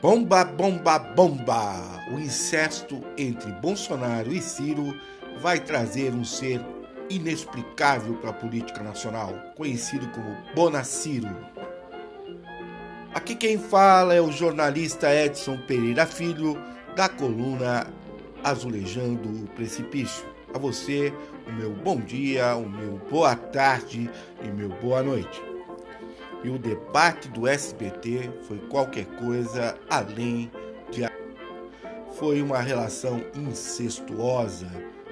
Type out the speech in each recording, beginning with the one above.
Bomba, bomba, bomba! O incesto entre Bolsonaro e Ciro vai trazer um ser inexplicável para a política nacional, conhecido como Bonaciro. Aqui quem fala é o jornalista Edson Pereira Filho, da coluna Azulejando o Precipício. A você, o meu bom dia, o meu boa tarde e meu boa noite e o debate do SBT foi qualquer coisa além de. Foi uma relação incestuosa,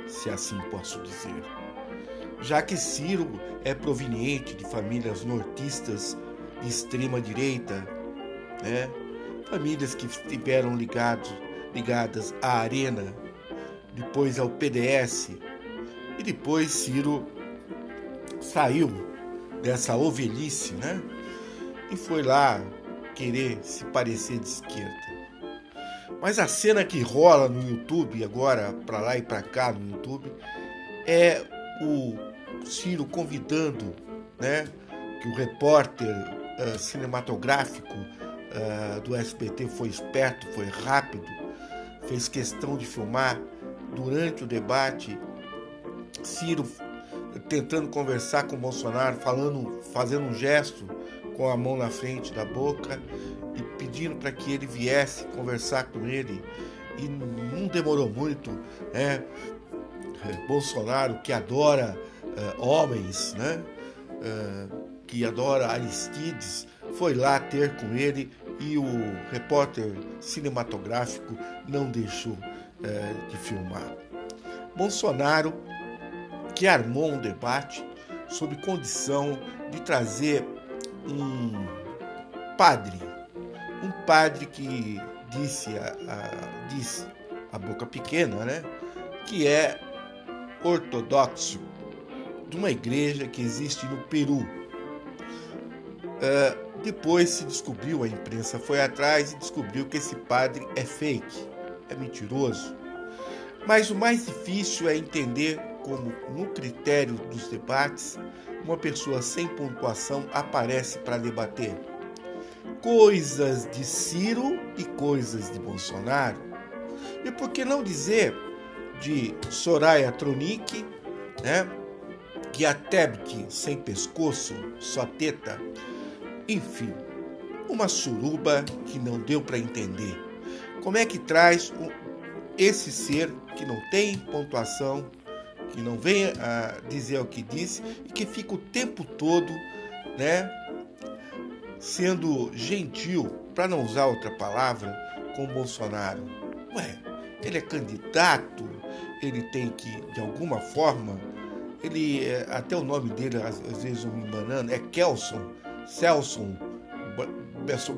se assim posso dizer. Já que Ciro é proveniente de famílias nortistas de extrema direita, né? famílias que estiveram ligados, ligadas à Arena, depois ao PDS, e depois Ciro saiu dessa ovelhice, né? E foi lá querer se parecer de esquerda. Mas a cena que rola no YouTube agora, para lá e para cá no YouTube, é o Ciro convidando, né, que o repórter uh, cinematográfico uh, do SBT foi esperto, foi rápido, fez questão de filmar durante o debate Ciro tentando conversar com Bolsonaro, falando, fazendo um gesto com a mão na frente da boca e pedindo para que ele viesse conversar com ele. E não demorou muito, né? Bolsonaro, que adora uh, homens, né? Uh, que adora Aristides, foi lá ter com ele e o repórter cinematográfico não deixou uh, de filmar. Bolsonaro, que armou um debate sob condição de trazer um padre, um padre que disse a, a, a boca pequena, né, que é ortodoxo de uma igreja que existe no Peru. Uh, depois se descobriu, a imprensa foi atrás e descobriu que esse padre é fake, é mentiroso. Mas o mais difícil é entender como, no critério dos debates, uma pessoa sem pontuação aparece para debater coisas de Ciro e coisas de Bolsonaro. E por que não dizer de Soraya Tronic, né? Que a Tebke sem pescoço, só teta. Enfim, uma suruba que não deu para entender. Como é que traz esse ser que não tem pontuação que não venha a dizer o que disse e que fica o tempo todo, né, sendo gentil, para não usar outra palavra, com Bolsonaro. Ué, ele é candidato, ele tem que, de alguma forma, ele, é, até o nome dele, às, vezes me embanando, é Kelson, Celson,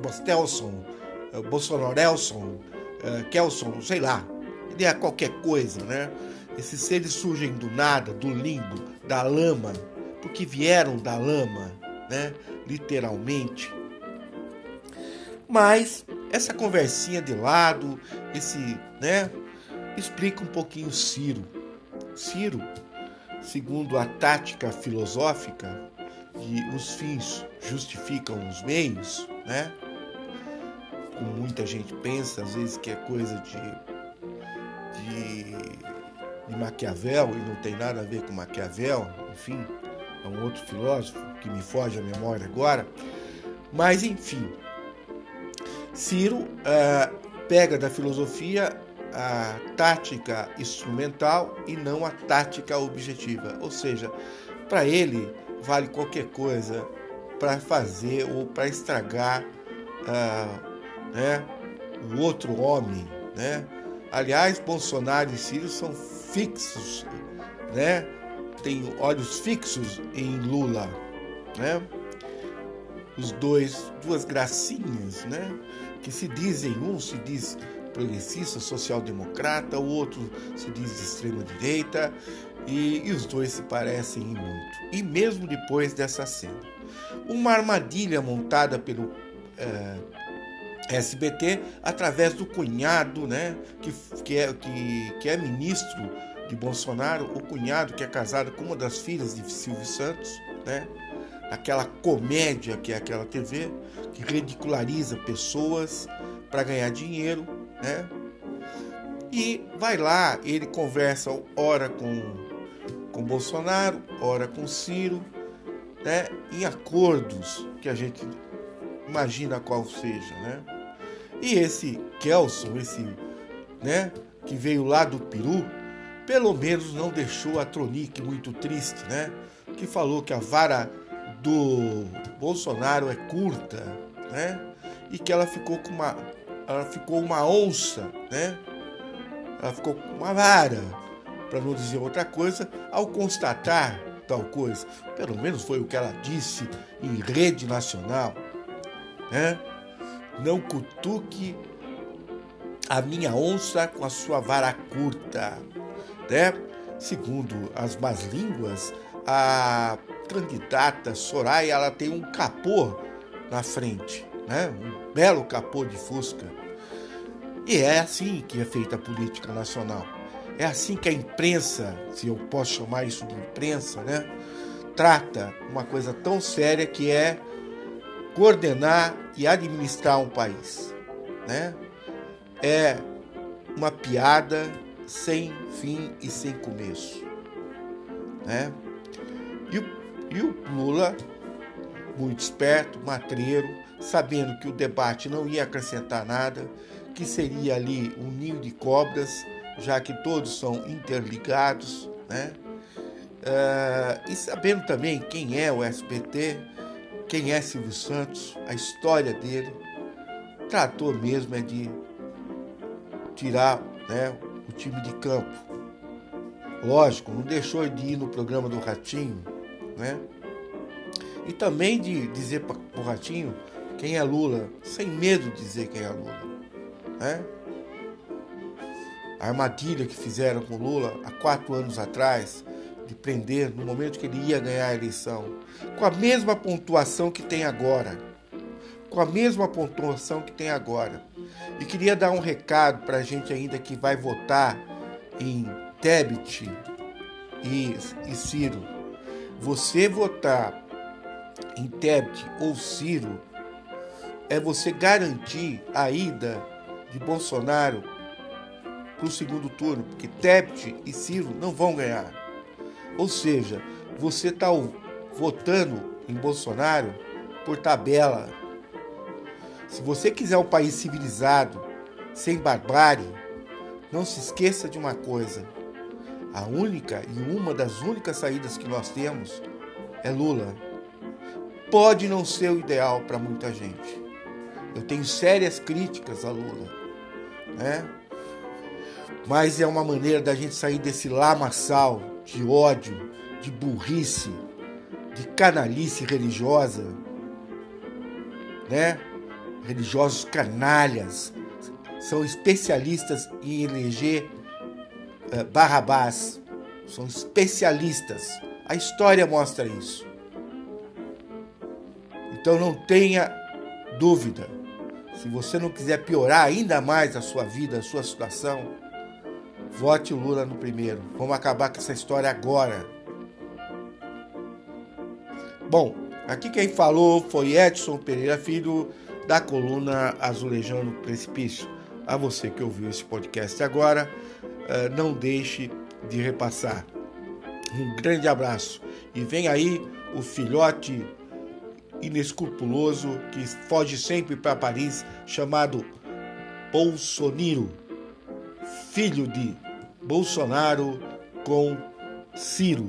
Bastelson, eh, Bolsonarelson, eh, Kelson, sei lá. Ele é qualquer coisa, né? Esses seres surgem do nada, do limbo, da lama, porque vieram da lama, né? Literalmente. Mas essa conversinha de lado, esse, né? Explica um pouquinho Ciro. Ciro, segundo a tática filosófica de os fins justificam os meios, né? Como muita gente pensa, às vezes que é coisa de, de de Maquiavel, e não tem nada a ver com Maquiavel, enfim, é um outro filósofo que me foge a memória agora. Mas, enfim, Ciro uh, pega da filosofia a tática instrumental e não a tática objetiva. Ou seja, para ele vale qualquer coisa para fazer ou para estragar uh, né, o outro homem. Né? Aliás, Bolsonaro e Ciro são fixos, né? Tem olhos fixos em Lula, né? Os dois, duas gracinhas, né? Que se dizem, um se diz progressista, social-democrata, o outro se diz de extrema-direita, e, e, os dois se parecem muito. E mesmo depois dessa cena. Uma armadilha montada pelo é, SBT através do cunhado, né, que, que, é, que, que é ministro de Bolsonaro, o cunhado que é casado com uma das filhas de Silvio Santos, né? Aquela comédia que é aquela TV, que ridiculariza pessoas, para ganhar dinheiro, né? E vai lá, ele conversa ora com, com Bolsonaro, ora com Ciro, né? Em acordos que a gente imagina qual seja, né? E esse Kelson, esse, né, que veio lá do Peru, pelo menos não deixou a Tronic muito triste, né? Que falou que a vara do Bolsonaro é curta, né? E que ela ficou com uma ela ficou uma onça, né? Ela ficou com uma vara, para não dizer outra coisa, ao constatar tal coisa. Pelo menos foi o que ela disse em rede nacional, né? Não cutuque a minha onça com a sua vara curta, né? Segundo as más línguas, a candidata Soraya ela tem um capô na frente, né? Um belo capô de Fusca. E é assim que é feita a política nacional. É assim que a imprensa, se eu posso chamar isso de imprensa, né? Trata uma coisa tão séria que é coordenar e administrar um país, né? É uma piada sem fim e sem começo, né? E o, e o Lula, muito esperto, matreiro, sabendo que o debate não ia acrescentar nada, que seria ali um ninho de cobras, já que todos são interligados, né? Uh, e sabendo também quem é o SBT, quem é Silvio Santos, a história dele, tratou mesmo é de tirar né, o time de campo. Lógico, não deixou de ir no programa do Ratinho, né? E também de dizer para o Ratinho quem é Lula, sem medo de dizer quem é Lula. Né? A armadilha que fizeram com Lula há quatro anos atrás, de prender no momento que ele ia ganhar a eleição, com a mesma pontuação que tem agora. Com a mesma pontuação que tem agora. E queria dar um recado para a gente ainda que vai votar em Tebet e, e Ciro. Você votar em Tebet ou Ciro é você garantir a ida de Bolsonaro para o segundo turno, porque Tebet e Ciro não vão ganhar. Ou seja, você está votando em Bolsonaro por tabela. Se você quiser um país civilizado, sem barbárie, não se esqueça de uma coisa: a única e uma das únicas saídas que nós temos é Lula. Pode não ser o ideal para muita gente. Eu tenho sérias críticas a Lula, né? Mas é uma maneira da gente sair desse lamaçal de ódio, de burrice, de canalice religiosa, né? Religiosos canalhas são especialistas em eleger uh, Barrabás, são especialistas. A história mostra isso. Então não tenha dúvida. Se você não quiser piorar ainda mais a sua vida, a sua situação, vote o Lula no primeiro. Vamos acabar com essa história agora. Bom, aqui quem falou foi Edson Pereira Filho, da coluna Azulejando Precipício. A você que ouviu esse podcast agora, eh, não deixe de repassar. Um grande abraço. E vem aí o filhote inescrupuloso que foge sempre para Paris, chamado Bolsonaro, filho de Bolsonaro com Ciro.